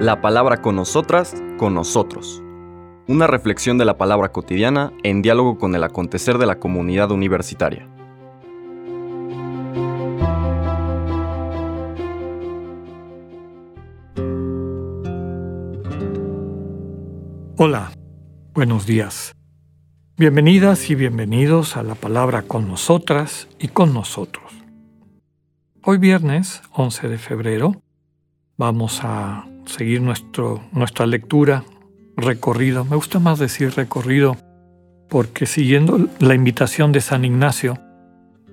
La palabra con nosotras, con nosotros. Una reflexión de la palabra cotidiana en diálogo con el acontecer de la comunidad universitaria. Hola, buenos días. Bienvenidas y bienvenidos a la palabra con nosotras y con nosotros. Hoy viernes 11 de febrero vamos a seguir nuestro, nuestra lectura, recorrido. Me gusta más decir recorrido porque siguiendo la invitación de San Ignacio,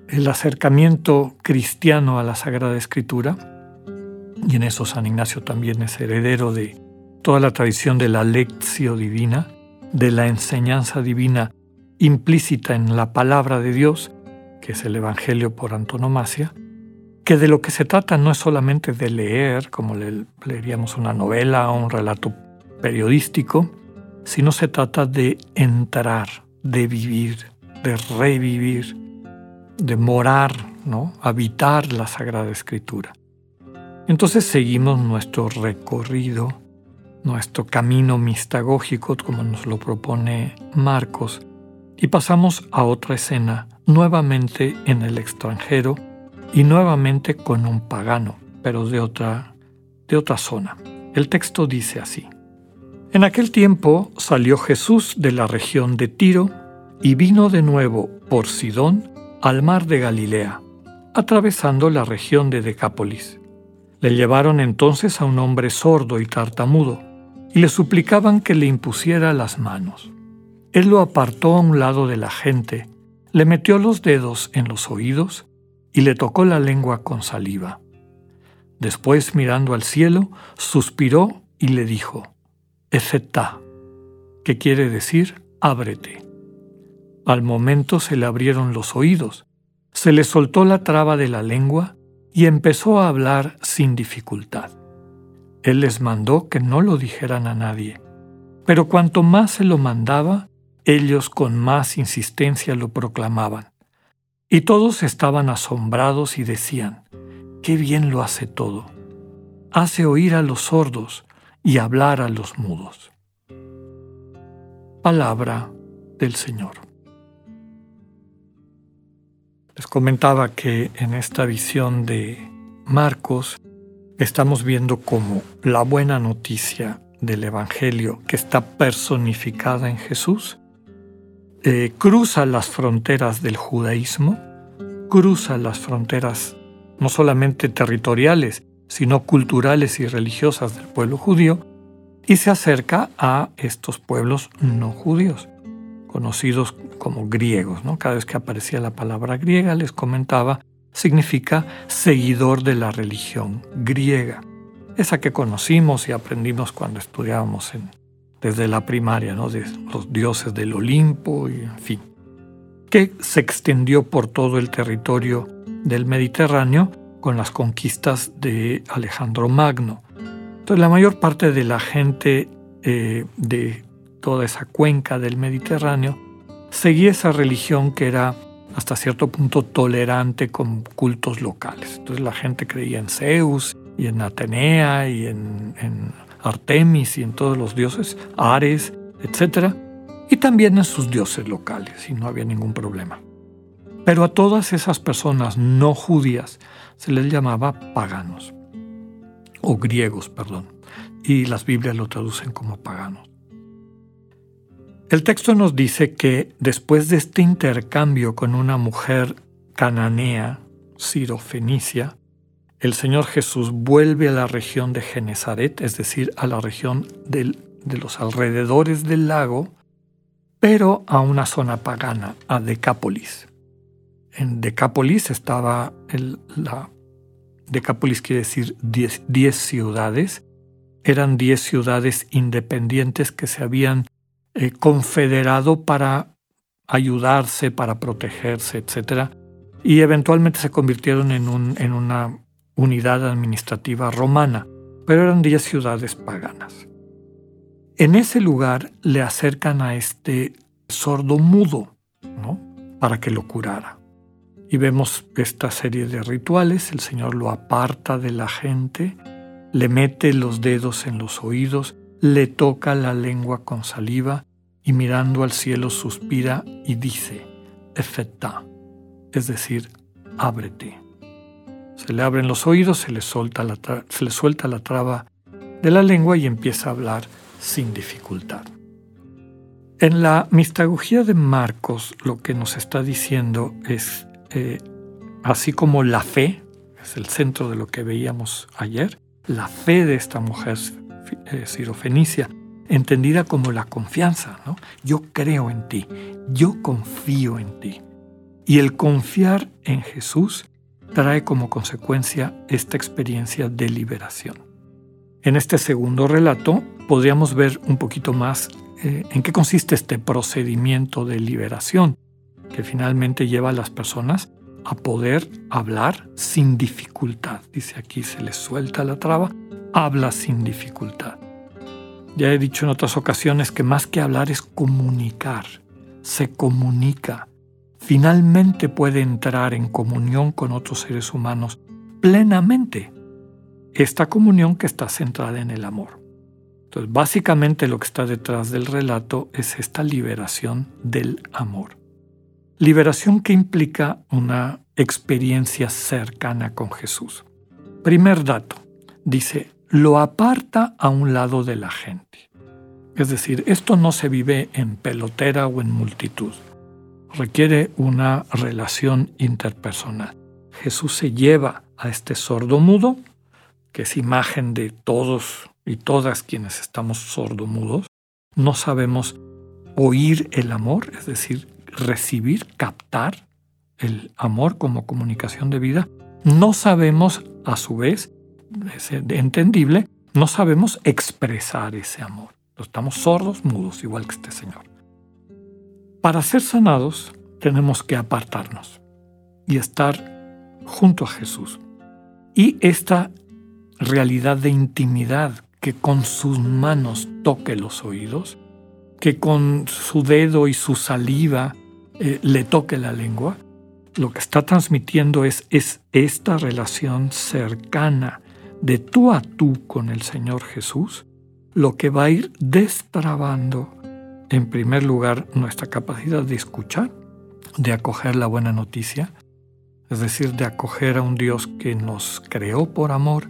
el acercamiento cristiano a la Sagrada Escritura, y en eso San Ignacio también es heredero de toda la tradición de la lección divina, de la enseñanza divina implícita en la palabra de Dios, que es el Evangelio por antonomasia, que de lo que se trata no es solamente de leer, como leeríamos una novela o un relato periodístico, sino se trata de entrar, de vivir, de revivir, de morar, ¿no? habitar la Sagrada Escritura. Entonces seguimos nuestro recorrido nuestro camino mistagógico, como nos lo propone Marcos, y pasamos a otra escena, nuevamente en el extranjero y nuevamente con un pagano, pero de otra, de otra zona. El texto dice así. En aquel tiempo salió Jesús de la región de Tiro y vino de nuevo por Sidón al mar de Galilea, atravesando la región de Decápolis. Le llevaron entonces a un hombre sordo y tartamudo y le suplicaban que le impusiera las manos. Él lo apartó a un lado de la gente, le metió los dedos en los oídos y le tocó la lengua con saliva. Después, mirando al cielo, suspiró y le dijo, Efetá, que quiere decir ábrete. Al momento se le abrieron los oídos, se le soltó la traba de la lengua y empezó a hablar sin dificultad. Él les mandó que no lo dijeran a nadie. Pero cuanto más se lo mandaba, ellos con más insistencia lo proclamaban. Y todos estaban asombrados y decían, qué bien lo hace todo. Hace oír a los sordos y hablar a los mudos. Palabra del Señor. Les comentaba que en esta visión de Marcos, estamos viendo cómo la buena noticia del Evangelio, que está personificada en Jesús, eh, cruza las fronteras del judaísmo, cruza las fronteras no solamente territoriales, sino culturales y religiosas del pueblo judío, y se acerca a estos pueblos no judíos, conocidos como griegos. ¿no? Cada vez que aparecía la palabra griega les comentaba significa seguidor de la religión griega, esa que conocimos y aprendimos cuando estudiábamos en, desde la primaria, ¿no? de los dioses del Olimpo y en fin, que se extendió por todo el territorio del Mediterráneo con las conquistas de Alejandro Magno. Entonces la mayor parte de la gente eh, de toda esa cuenca del Mediterráneo seguía esa religión que era hasta cierto punto tolerante con cultos locales. Entonces la gente creía en Zeus y en Atenea y en, Artemis y en todos los dioses, Ares, etc. Y también en sus dioses locales, y no había ningún problema. Pero a todas esas personas no judías se les llamaba paganos, o griegos, perdón, y las Biblias lo traducen como paganos. El texto nos dice que después de este intercambio con una mujer cananea, Ciro-Fenicia, el Señor Jesús vuelve a la región de Genezaret, es decir, a la región de los alrededores del lago, pero a una zona pagana, a Decápolis. En Decápolis estaba el, la... Decápolis quiere decir diez ciudades. Eran diez ciudades independientes que se habían eh, confederado para ayudarse, para protegerse, etc. Y eventualmente se convirtieron en una unidad administrativa romana, pero eran diez ciudades paganas. En ese lugar le acercan a este sordo mudo, ¿no? Para que lo curara. Y vemos esta serie de rituales, el Señor lo aparta de la gente, le mete los dedos en los oídos, le toca la lengua con saliva y mirando al cielo suspira y dice, Efetá, es decir, ábrete. Se le abren los oídos, se le, suelta la se le suelta la traba de la lengua y empieza a hablar sin dificultad. En la mistagogía de Marcos lo que nos está diciendo es, eh, así como la fe, es el centro de lo que veíamos ayer, la fe de esta mujer eh, sirofenicia, entendida como la confianza, ¿no? Yo creo en ti, yo confío en ti. Y el confiar en Jesús trae como consecuencia esta experiencia de liberación. En este segundo relato podríamos ver un poquito más eh, en qué consiste este procedimiento de liberación que finalmente lleva a las personas a poder hablar sin dificultad. Dice aquí, se les suelta la traba, habla sin dificultad. Ya he dicho en otras ocasiones que más que hablar es comunicar, se comunica. Finalmente puede entrar en comunión con otros seres humanos plenamente. Esta comunión que está centrada en el amor. Entonces, básicamente lo que está detrás del relato es esta liberación del amor. Liberación que implica una experiencia cercana con Jesús. Primer dato, dice, lo aparta a un lado de la gente. Es decir, esto no se vive en pelotera o en multitud. Requiere una relación interpersonal. Jesús se lleva a este sordo mudo, que es imagen de todos y todas quienes estamos sordomudos, no sabemos oír el amor, es decir, recibir, captar el amor como comunicación de vida, no sabemos, a su vez, es entendible, no sabemos expresar ese amor. Estamos sordos, mudos, igual que este Señor. Para ser sanados tenemos que apartarnos y estar junto a Jesús. Y esta realidad de intimidad que con sus manos toque los oídos, que con su dedo y su saliva eh, le toque la lengua, lo que está transmitiendo es, es esta relación cercana de tú a tú con el Señor Jesús, lo que va a ir destrabando, en primer lugar, nuestra capacidad de escuchar, de acoger la buena noticia, es decir, de acoger a un Dios que nos creó por amor,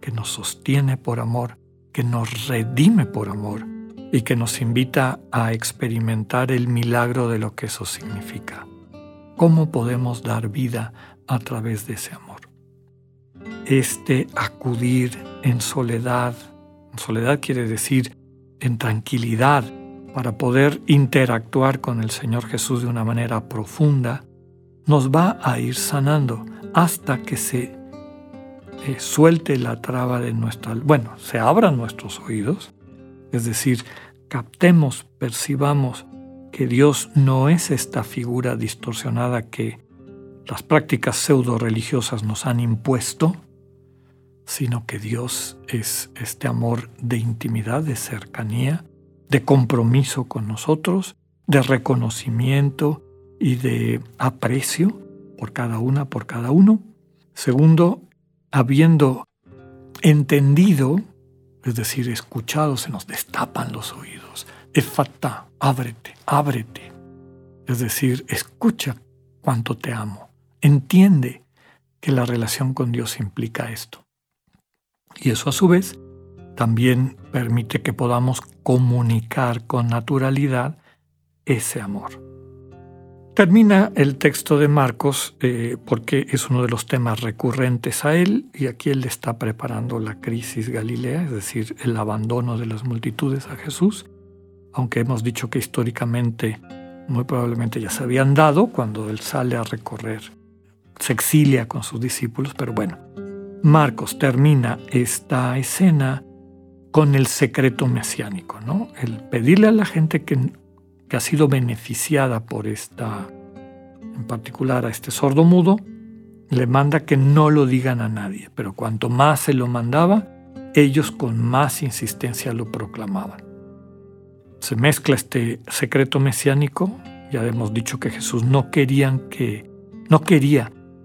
que nos sostiene por amor, que nos redime por amor y que nos invita a experimentar el milagro de lo que eso significa. ¿Cómo podemos dar vida a través de ese amor? Este acudir en soledad, en soledad quiere decir en tranquilidad, para poder interactuar con el Señor Jesús de una manera profunda, nos va a ir sanando hasta que se eh, suelte la traba de nuestra, bueno, se abran nuestros oídos, es decir, captemos, percibamos que Dios no es esta figura distorsionada que las prácticas pseudo religiosas nos han impuesto, sino que Dios es este amor de intimidad, de cercanía, de compromiso con nosotros, de reconocimiento y de aprecio por cada una, por cada uno. Segundo, habiendo entendido, es decir, escuchado, se nos destapan los oídos. Efata, ábrete, ábrete. Es decir, escucha cuánto te amo. Entiende que la relación con Dios implica esto. Y eso a su vez también permite que podamos comunicar con naturalidad ese amor. Termina el texto de Marcos eh, porque es uno de los temas recurrentes a él y aquí él está preparando la crisis galilea, es decir, el abandono de las multitudes a Jesús, aunque hemos dicho que históricamente muy probablemente ya se habían dado cuando él sale a recorrer, se exilia con sus discípulos, pero bueno, Marcos termina esta escena con el secreto mesiánico, ¿no? El pedirle a la gente que ha sido beneficiada por esta, en particular a este sordo mudo, le manda que no lo digan a nadie, pero cuanto más se lo mandaba, ellos con más insistencia lo proclamaban. Se mezcla este secreto mesiánico, ya hemos dicho que Jesús No quería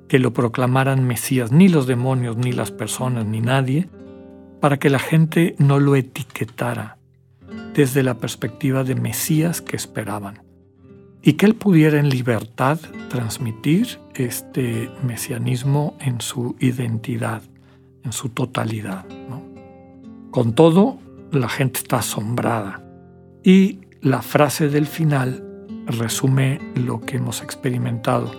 que lo proclamaran Mesías, ni los demonios, ni las personas, ni nadie, para que la gente no lo etiquetara desde la perspectiva de Mesías que esperaban y que él pudiera en libertad transmitir este mesianismo en su identidad, en su totalidad. Con todo, la gente está asombrada y la frase del final resume lo que hemos experimentado.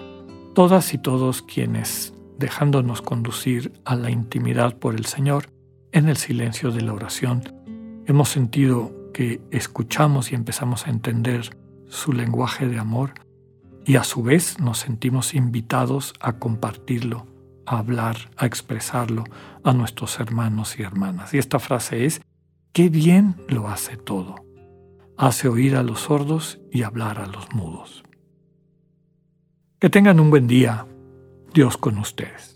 Todas y todos quienes, dejándonos conducir a la intimidad por el Señor, en el silencio de la oración, hemos sentido que escuchamos y empezamos a entender su lenguaje de amor y a su vez nos sentimos invitados a compartirlo, a hablar, a expresarlo a nuestros hermanos y hermanas. Y esta frase es, qué bien lo hace todo. Hace oír a los sordos y hablar a los mudos. Que tengan un buen día. Dios con ustedes.